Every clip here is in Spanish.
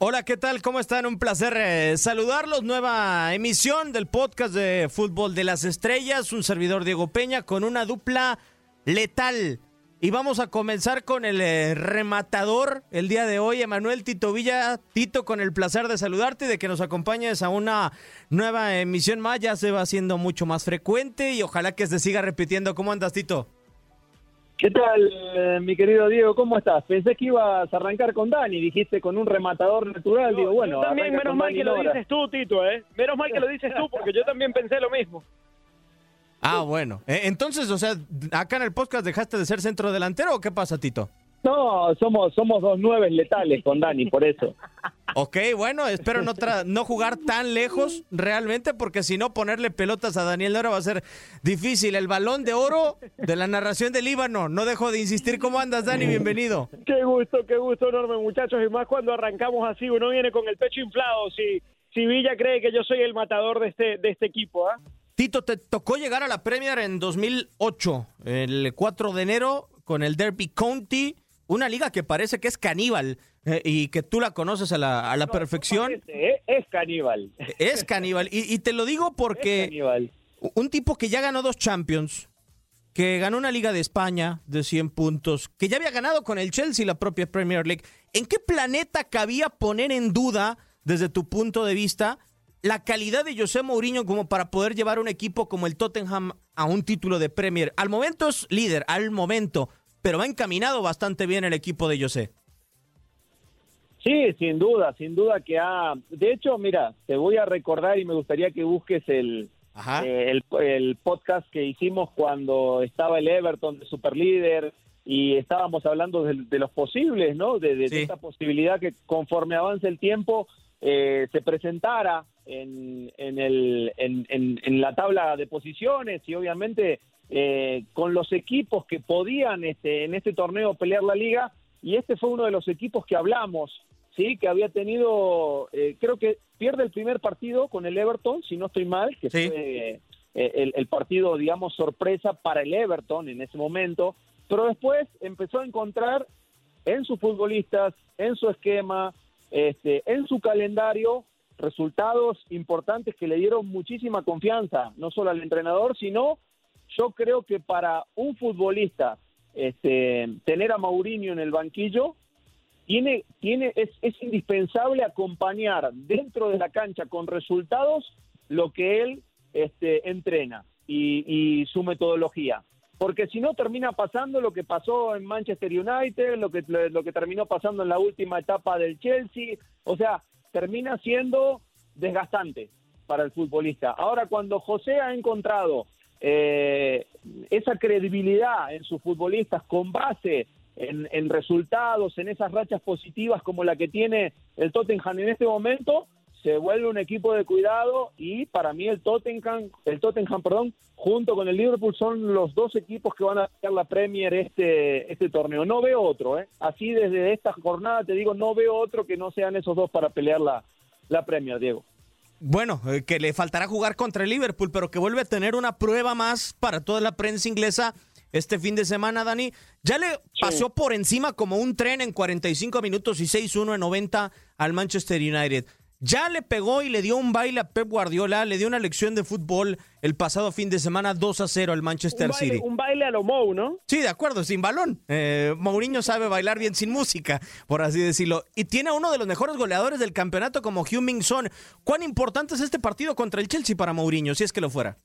Hola, ¿qué tal? ¿Cómo están? Un placer eh, saludarlos. Nueva emisión del podcast de Fútbol de las Estrellas. Un servidor Diego Peña con una dupla letal. Y vamos a comenzar con el eh, rematador el día de hoy, Emanuel Tito Villa. Tito, con el placer de saludarte y de que nos acompañes a una nueva emisión más. Ya se va haciendo mucho más frecuente y ojalá que se siga repitiendo. ¿Cómo andas, Tito? ¿Qué tal, eh, mi querido Diego? ¿Cómo estás? Pensé que ibas a arrancar con Dani, dijiste con un rematador natural. Digo, bueno, Yo también, menos mal Dani que lo dices tú, Tito, ¿eh? Menos mal que lo dices tú, porque yo también pensé lo mismo. Ah, bueno. Eh, entonces, o sea, acá en el podcast dejaste de ser centro delantero o qué pasa, Tito? No, somos, somos dos nueves letales con Dani, por eso. Ok, bueno, espero no, tra- no jugar tan lejos realmente, porque si no, ponerle pelotas a Daniel Lora va a ser difícil. El balón de oro de la narración del Líbano. No dejo de insistir. ¿Cómo andas, Dani? Bienvenido. Qué gusto, qué gusto enorme, muchachos. Y más cuando arrancamos así, uno viene con el pecho inflado. Si, si Villa cree que yo soy el matador de este, de este equipo, ¿ah? Tito, te tocó llegar a la Premier en 2008, el 4 de enero, con el Derby County, una liga que parece que es caníbal eh, y que tú la conoces a la, a la perfección. Parece, ¿eh? Es caníbal. Es caníbal. Y, y te lo digo porque... un tipo que ya ganó dos Champions, que ganó una Liga de España de 100 puntos, que ya había ganado con el Chelsea la propia Premier League. ¿En qué planeta cabía poner en duda, desde tu punto de vista, la calidad de José Mourinho como para poder llevar un equipo como el Tottenham a un título de Premier? Al momento es líder, al momento, pero va encaminado bastante bien el equipo de José. Sí, sin duda, sin duda que ha... De hecho, mira, te voy a recordar y me gustaría que busques el, Ajá. eh, el, el podcast que hicimos cuando estaba el Everton de Superlíder y estábamos hablando de, de los posibles, ¿no? De, de Sí. esta posibilidad que conforme avance el tiempo eh, se presentara en, en, el, en, en- en la tabla de posiciones y obviamente eh, con los equipos que podían este, en este torneo pelear la liga. Y este fue uno de los equipos que hablamos, sí, que había tenido, eh, creo que pierde el primer partido con el Everton, si no estoy mal, que Sí. fue eh, el, el partido, digamos, sorpresa para el Everton en ese momento, pero después empezó a encontrar en sus futbolistas, en su esquema, este, en su calendario, resultados importantes que le dieron muchísima confianza, no solo al entrenador, sino yo creo que para un futbolista este, tener a Mourinho en el banquillo tiene, tiene, es, indispensable acompañar dentro de la cancha con resultados lo que él este, entrena y, y su metodología. Porque si no termina pasando lo que pasó en Manchester United, lo que, lo, que terminó pasando en la última etapa del Chelsea, o sea, termina siendo desgastante para el futbolista. Ahora, cuando José ha encontrado eh, esa credibilidad en sus futbolistas con base en resultados, en esas rachas positivas como la que tiene el Tottenham en este momento, se vuelve un equipo de cuidado y para mí el Tottenham, el Tottenham, perdón, junto con el Liverpool son los dos equipos que van a hacer la Premier este este torneo. No veo otro, ¿eh? Así desde esta jornada te digo, no veo otro que no sean esos dos para pelear la, la Premier, Diego. Bueno, eh, que le faltará jugar contra el Liverpool, pero que vuelve a tener una prueba más para toda la prensa inglesa este fin de semana, Dani. Ya le pasó por encima como un tren en 45 minutos y 6-1 en 90 al Manchester United. Ya le pegó y le dio un baile a Pep Guardiola, le dio una lección de fútbol el pasado fin de semana 2 a 0 al Manchester Un baile, City. un baile a lo Mou, ¿no? Sí, de acuerdo, sin balón. Eh, Mourinho sabe bailar bien sin música, por así decirlo. Y tiene a uno de los mejores goleadores del campeonato como Heung-Min Son. ¿Cuán importante es este partido contra el Chelsea para Mourinho, si es que lo fuera?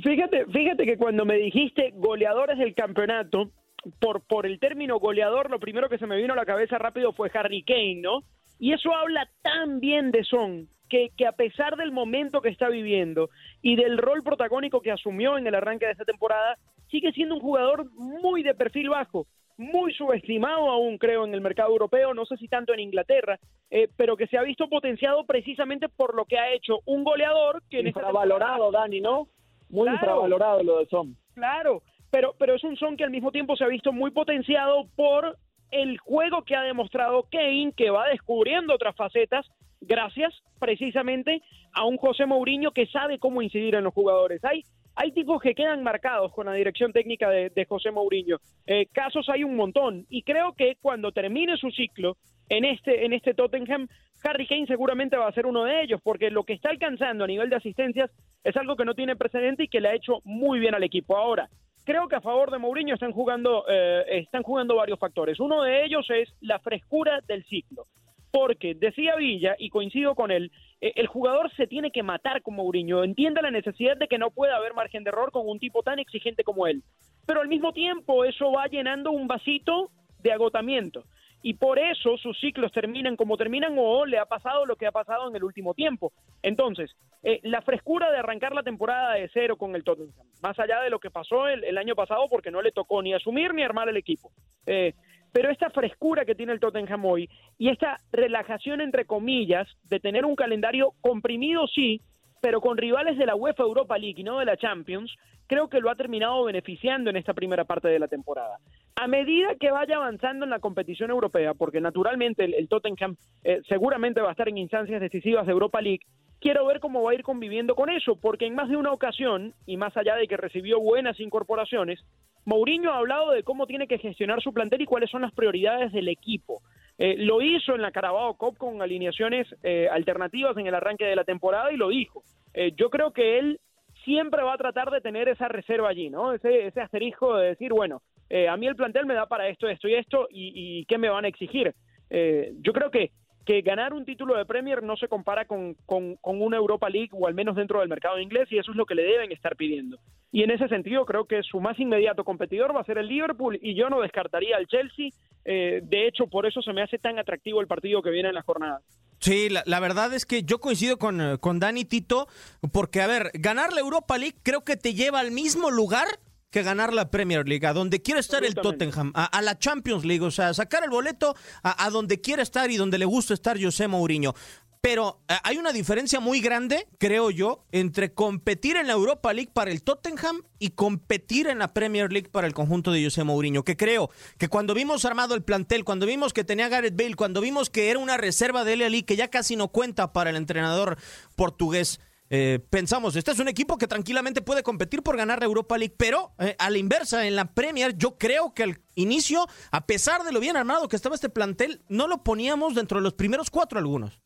Fíjate, fíjate que cuando me dijiste goleadores del campeonato, por, por el término goleador, lo primero que se me vino a la cabeza rápido fue Harry Kane, ¿no? Y eso habla tan bien de Son, que, que a pesar del momento que está viviendo y del rol protagónico que asumió en el arranque de esta temporada, sigue siendo un jugador muy de perfil bajo, muy subestimado aún, creo, en el mercado europeo, no sé si tanto en Inglaterra, eh, pero que se ha visto potenciado precisamente por lo que ha hecho un goleador que Infravalorado, Dani, ¿no? Muy Claro. infravalorado lo de Son. Claro, pero, pero es un son que al mismo tiempo se ha visto muy potenciado por el juego que ha demostrado Kane, que va descubriendo otras facetas, gracias precisamente a un José Mourinho que sabe cómo incidir en los jugadores. Hay, hay tipos que quedan marcados con la dirección técnica de, de José Mourinho. Eh, casos hay un montón, y creo que cuando termine su ciclo en este, en este Tottenham, Harry Kane seguramente va a ser uno de ellos, porque lo que está alcanzando a nivel de asistencias es algo que no tiene precedente y que le ha hecho muy bien al equipo. Ahora, creo que a favor de Mourinho están jugando, eh, están jugando varios factores. Uno de ellos es la frescura del ciclo. Porque decía Villa, y coincido con él, eh, el jugador se tiene que matar con Mourinho. Entiende la necesidad de que no pueda haber margen de error con un tipo tan exigente como él. Pero al mismo tiempo eso va llenando un vasito de agotamiento. Y por eso sus ciclos terminan como terminan o le ha pasado lo que ha pasado en el último tiempo. Entonces, eh, la frescura de arrancar la temporada de cero con el Tottenham, más allá de lo que pasó el, año pasado, porque no le tocó ni asumir ni armar el equipo. Eh, pero esta frescura que tiene el Tottenham hoy y esta relajación entre comillas de tener un calendario comprimido sí, pero con rivales de la UEFA Europa League y no de la Champions, creo que lo ha terminado beneficiando en esta primera parte de la temporada. A medida que vaya avanzando en la competición europea, porque naturalmente el, Tottenham eh, seguramente va a estar en instancias decisivas de Europa League, quiero ver cómo va a ir conviviendo con eso, porque en más de una ocasión, y más allá de que recibió buenas incorporaciones, Mourinho ha hablado de cómo tiene que gestionar su plantel y cuáles son las prioridades del equipo. Eh, lo hizo en la Carabao Cup con alineaciones eh, alternativas en el arranque de la temporada y lo dijo. Eh, yo creo que él siempre va a tratar de tener esa reserva allí, ¿no? Ese, asterisco de decir, bueno, eh, a mí el plantel me da para esto, esto y esto, y, y ¿qué me van a exigir? Eh, yo creo que, que ganar un título de Premier no se compara con, con, con una Europa League, o al menos dentro del mercado inglés, y eso es lo que le deben estar pidiendo. Y en ese sentido creo que su más inmediato competidor va a ser el Liverpool, y yo no descartaría al Chelsea. Eh, de hecho, por eso se me hace tan atractivo el partido que viene en la jornada. Sí, la, la verdad es que yo coincido con, eh, con Dani Tito, porque, a ver, ganar la Europa League creo que te lleva al mismo lugar que ganar la Premier League, a donde quiere estar el. Tottenham, a, a la Champions League, o sea, sacar el boleto a, a donde quiere estar y donde le gusta estar José Mourinho. Pero eh, hay una diferencia muy grande, creo yo, entre competir en la Europa League para el Tottenham y competir en la Premier League para el conjunto de José Mourinho. Que creo que cuando vimos armado el plantel, cuando vimos que tenía Gareth Bale, cuando vimos que era una reserva de LLI que ya casi no cuenta para el entrenador portugués, eh, pensamos, este es un equipo que tranquilamente puede competir por ganar la Europa League, pero eh, a la inversa, en la Premier, yo creo que al inicio, a pesar de lo bien armado que estaba este plantel, no lo poníamos dentro de los primeros cuatro algunos.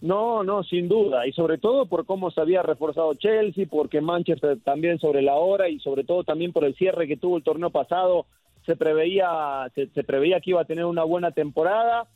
No, no, sin duda, y sobre todo por cómo se había reforzado Chelsea, porque Manchester también sobre la hora y sobre todo también por el cierre que tuvo el torneo pasado, se preveía, se, se preveía que iba a tener una buena temporada.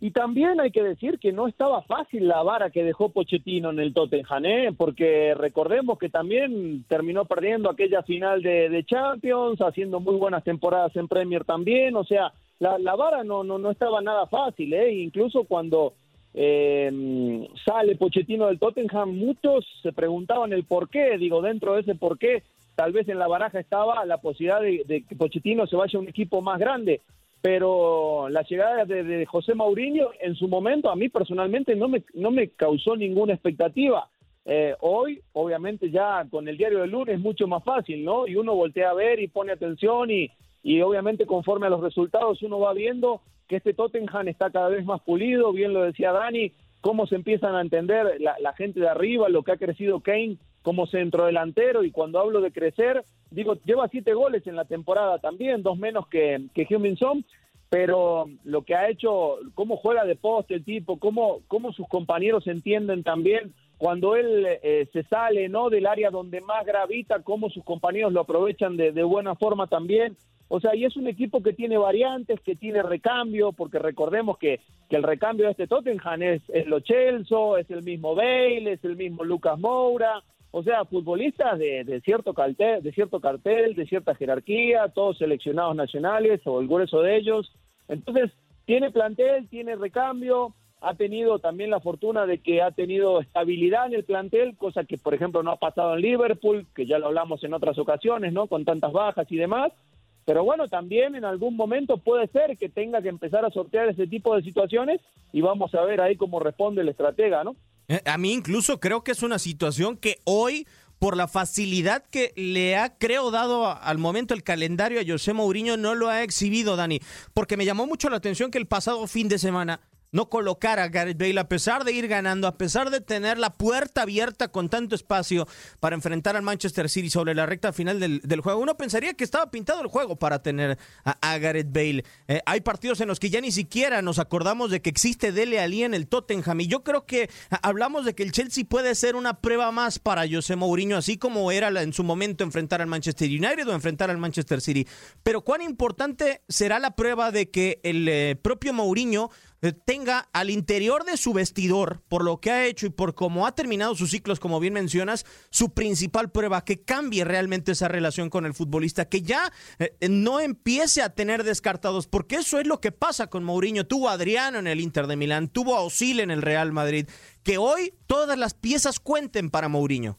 Y también hay que decir que no estaba fácil la vara que dejó Pochettino en el Tottenham, ¿eh? porque recordemos que también terminó perdiendo aquella final de, de Champions, haciendo muy buenas temporadas en Premier también, o sea, la, vara no, no, no estaba nada fácil, ¿eh? incluso cuando eh, sale Pochettino del Tottenham, muchos se preguntaban el por qué, digo, dentro de ese por qué, tal vez en la baraja estaba la posibilidad de, de que Pochettino se vaya a un equipo más grande, pero la llegada de, de José Mourinho en su momento a mí personalmente no me, no me causó ninguna expectativa. Eh, hoy, obviamente, ya con el diario del lunes es mucho más fácil, ¿no? Y uno voltea a ver y pone atención y, y obviamente conforme a los resultados uno va viendo que este Tottenham está cada vez más pulido, bien lo decía Dani, cómo se empiezan a entender la, la gente de arriba, lo que ha crecido Kane como centrodelantero y cuando hablo de crecer, digo, lleva siete goles en la temporada también, dos menos que, que Heung-Min Son, pero lo que ha hecho, cómo juega de poste el tipo, cómo, cómo sus compañeros entienden también cuando él eh, se sale no del área donde más gravita, cómo sus compañeros lo aprovechan de, de buena forma también. O sea, y es un equipo que tiene variantes, que tiene recambio, porque recordemos que, que el recambio de este Tottenham es, es Lo Celso, es el mismo Bale, es el mismo Lucas Moura, o sea, futbolistas de, de cierto cartel, de cierto cartel, de cierta jerarquía, todos seleccionados nacionales o el grueso de ellos. Entonces, tiene plantel, tiene recambio, ha tenido también la fortuna de que ha tenido estabilidad en el plantel, cosa que, por ejemplo, no ha pasado en Liverpool, que ya lo hablamos en otras ocasiones, ¿no? Con tantas bajas y demás. Pero bueno, también en algún momento puede ser que tenga que empezar a sortear ese tipo de situaciones y vamos a ver ahí cómo responde el estratega, ¿no? Eh, a mí incluso creo que es una situación que hoy por la facilidad que le ha, creo, dado al momento el calendario a José Mourinho, no lo ha exhibido, Dani, porque me llamó mucho la atención que el pasado fin de semana no colocar a Gareth Bale a pesar de ir ganando, a pesar de tener la puerta abierta con tanto espacio para enfrentar al Manchester City sobre la recta final del, juego. Uno pensaría que estaba pintado el juego para tener a, Gareth Bale. Eh, hay partidos en los que ya ni siquiera nos acordamos de que existe Dele Alli en el Tottenham y yo creo que hablamos de que el Chelsea puede ser una prueba más para José Mourinho, así como era en su momento enfrentar al Manchester United o enfrentar al Manchester City. Pero cuán importante será la prueba de que el eh, propio Mourinho tenga al interior de su vestidor, por lo que ha hecho y por cómo ha terminado sus ciclos, como bien mencionas, su principal prueba, que cambie realmente esa relación con el futbolista, que ya eh, no empiece a tener descartados, porque eso es lo que pasa con Mourinho. Tuvo a Adriano en el Inter de Milán, tuvo a Osil en el Real Madrid, que hoy todas las piezas cuenten para Mourinho.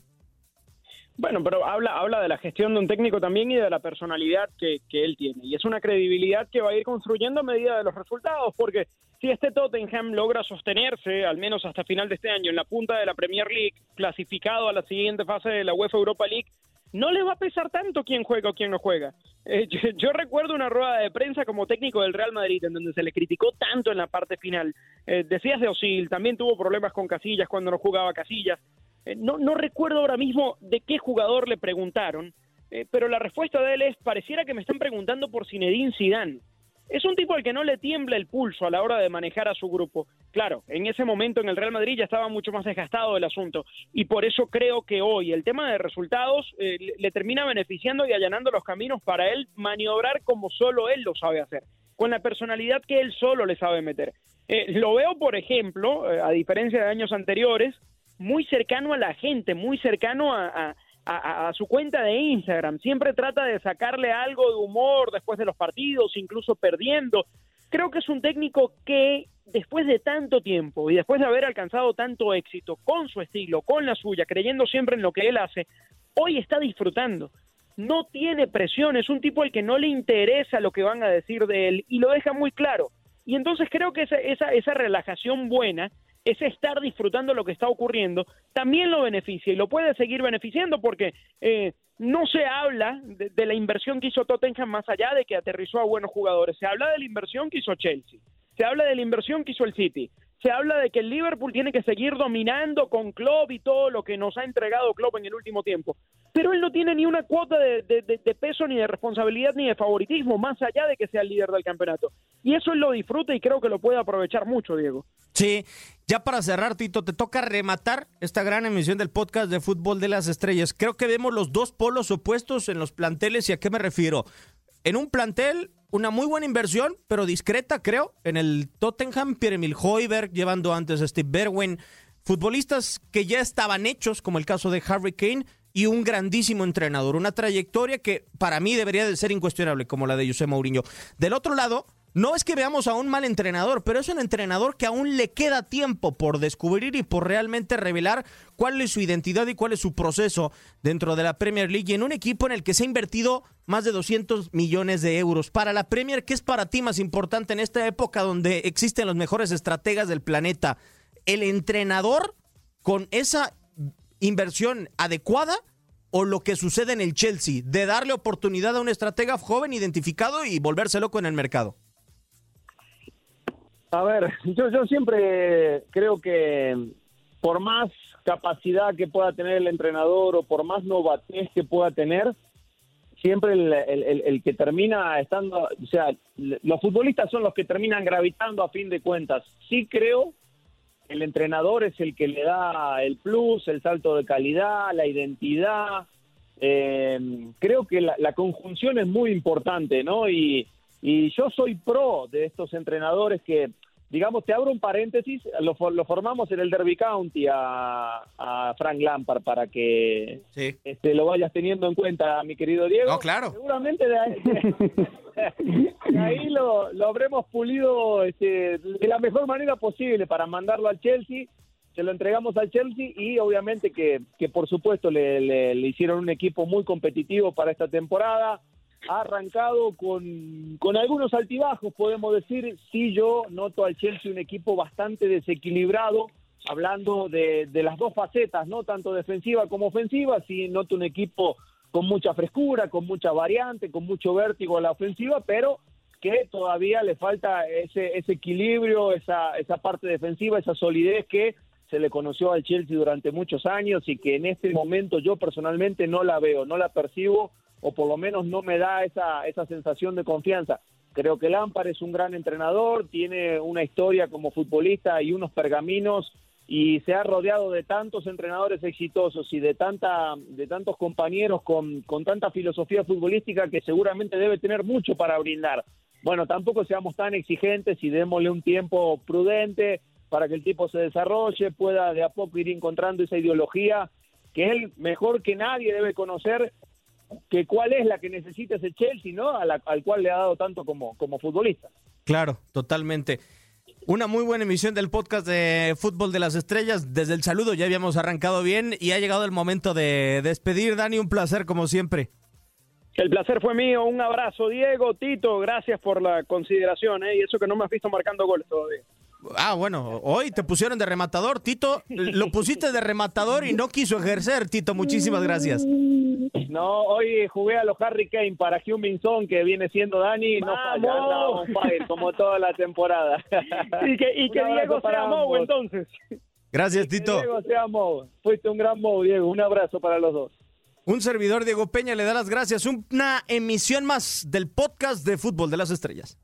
Bueno, pero habla, habla de la gestión de un técnico también y de la personalidad que, que, él tiene. Y es una credibilidad que va a ir construyendo a medida de los resultados, porque si este Tottenham logra sostenerse, al menos hasta final de este año, en la punta de la Premier League, clasificado a la siguiente fase de la UEFA Europa League, no le va a pesar tanto quién juega o quién no juega. Eh, yo, recuerdo una rueda de prensa como técnico del Real Madrid en donde se le criticó tanto en la parte final. Eh, decías de Osil, también tuvo problemas con Casillas cuando no jugaba Casillas. Eh, no, no recuerdo ahora mismo de qué jugador le preguntaron, eh, pero la respuesta de él es, pareciera que me están preguntando por Zinedine Zidane. Es un tipo al que no le tiembla el pulso a la hora de manejar a su grupo. Claro, en ese momento en el Real Madrid ya estaba mucho más desgastado el asunto y por eso creo que hoy el tema de resultados eh, le termina beneficiando y allanando los caminos para él maniobrar como solo él lo sabe hacer, con la personalidad que él solo le sabe meter. lo veo, por ejemplo, a diferencia de años anteriores, muy cercano a la gente, muy cercano a, su cuenta de Instagram. Siempre trata de sacarle algo de humor después de los partidos, incluso perdiendo. Creo que es un técnico que después de tanto tiempo y después de haber alcanzado tanto éxito con su estilo, con la suya, creyendo siempre en lo que él hace, hoy está disfrutando. No tiene presión, es un tipo al que no le interesa lo que van a decir de él y lo deja muy claro. Y entonces creo que esa, esa, esa relajación buena ese estar disfrutando lo que está ocurriendo, también lo beneficia y lo puede seguir beneficiando porque eh, no se habla de, de, la inversión que hizo Tottenham más allá de que aterrizó a buenos jugadores, se habla de la inversión que hizo Chelsea, se habla de la inversión que hizo el City, se habla de que el Liverpool tiene que seguir dominando con Klopp y todo lo que nos ha entregado Klopp en el último tiempo. Pero él no tiene ni una cuota de, peso, ni de responsabilidad, ni de favoritismo, más allá de que sea el líder del campeonato. Y eso él lo disfruta y creo que lo puede aprovechar mucho, Diego. Sí, ya para cerrar, Tito, te toca rematar esta gran emisión del podcast de Fútbol de las Estrellas. Creo que vemos los dos polos opuestos en los planteles y a qué me refiero. En un plantel una muy buena inversión, pero discreta, creo, en el Tottenham, Pierre-Emil llevando antes a Steve Berwin, futbolistas que ya estaban hechos, como el caso de Harry Kane, y un grandísimo entrenador, una trayectoria que para mí debería de ser incuestionable, como la de José Mourinho. Del otro lado, no es que veamos a un mal entrenador, pero es un entrenador que aún le queda tiempo por descubrir y por realmente revelar cuál es su identidad y cuál es su proceso dentro de la Premier League y en un equipo en el que se ha invertido más de 200 millones de euros. Para la Premier, ¿qué es para ti más importante en esta época donde existen los mejores estrategas del planeta? ¿El entrenador con esa inversión adecuada o lo que sucede en el Chelsea, de darle oportunidad a un estratega joven identificado y volverse loco en el mercado? A ver, yo, siempre creo que por más capacidad que pueda tener el entrenador o por más novatez que pueda tener, siempre el, que termina estando, o sea, los futbolistas son los que terminan gravitando a fin de cuentas. Sí creo que el entrenador es el que le da el plus, el salto de calidad, la identidad. Eh, creo que la, conjunción es muy importante, ¿no? Y yo soy pro de estos entrenadores que, digamos, te abro un paréntesis, lo, formamos en el Derby County a, Frank Lampard para que este, lo vayas teniendo en cuenta, mi querido Diego. No, claro. Seguramente de ahí, lo, lo, habremos pulido este, de la mejor manera posible para mandarlo al Chelsea. Se lo entregamos al Chelsea y obviamente que, que por supuesto le, le hicieron un equipo muy competitivo para esta temporada ha arrancado con, con algunos altibajos, podemos decir. Sí, yo noto al Chelsea un equipo bastante desequilibrado, hablando de, de las dos facetas, no tanto defensiva como ofensiva. Sí, noto un equipo con mucha frescura, con mucha variante, con mucho vértigo a la ofensiva, pero que todavía le falta ese, ese equilibrio, esa, esa parte defensiva, esa solidez que se le conoció al Chelsea durante muchos años y que en este momento yo personalmente no la veo, no la percibo o por lo menos no me da esa, esa sensación de confianza. Creo que Lampard es un gran entrenador, tiene una historia como futbolista y unos pergaminos y se ha rodeado de tantos entrenadores exitosos y de tanta de tantos compañeros con, con tanta filosofía futbolística que seguramente debe tener mucho para brindar. Bueno, tampoco seamos tan exigentes y démosle un tiempo prudente para que el tipo se desarrolle, pueda de a poco ir encontrando esa ideología que él mejor que nadie debe conocer que cuál es la que necesita ese Chelsea, ¿no? al cual le ha dado tanto como, como futbolista. Claro, totalmente. Una muy buena emisión del podcast de Fútbol de las Estrellas. Desde el saludo ya habíamos arrancado bien y ha llegado el momento de despedir. Dani, un placer como siempre. El placer fue mío. Un abrazo, Diego, Tito. Gracias por la consideración. ¿eh? Y eso que no me has visto marcando goles todavía. Ah, bueno, hoy te pusieron de rematador, Tito. Lo pusiste de rematador y no quiso ejercer, Tito. Muchísimas gracias. No, hoy jugué a los Harry Kane para Hyun Min Son, que viene siendo Dani, no falla, como toda la temporada. y que, y que Diego sea Mou, entonces. Gracias, Tito. Que Diego sea Mou. Fuiste un gran Mou, Diego. Un abrazo para los dos. Un servidor, Diego Peña, le da las gracias. Una emisión más del podcast de Fútbol de las Estrellas.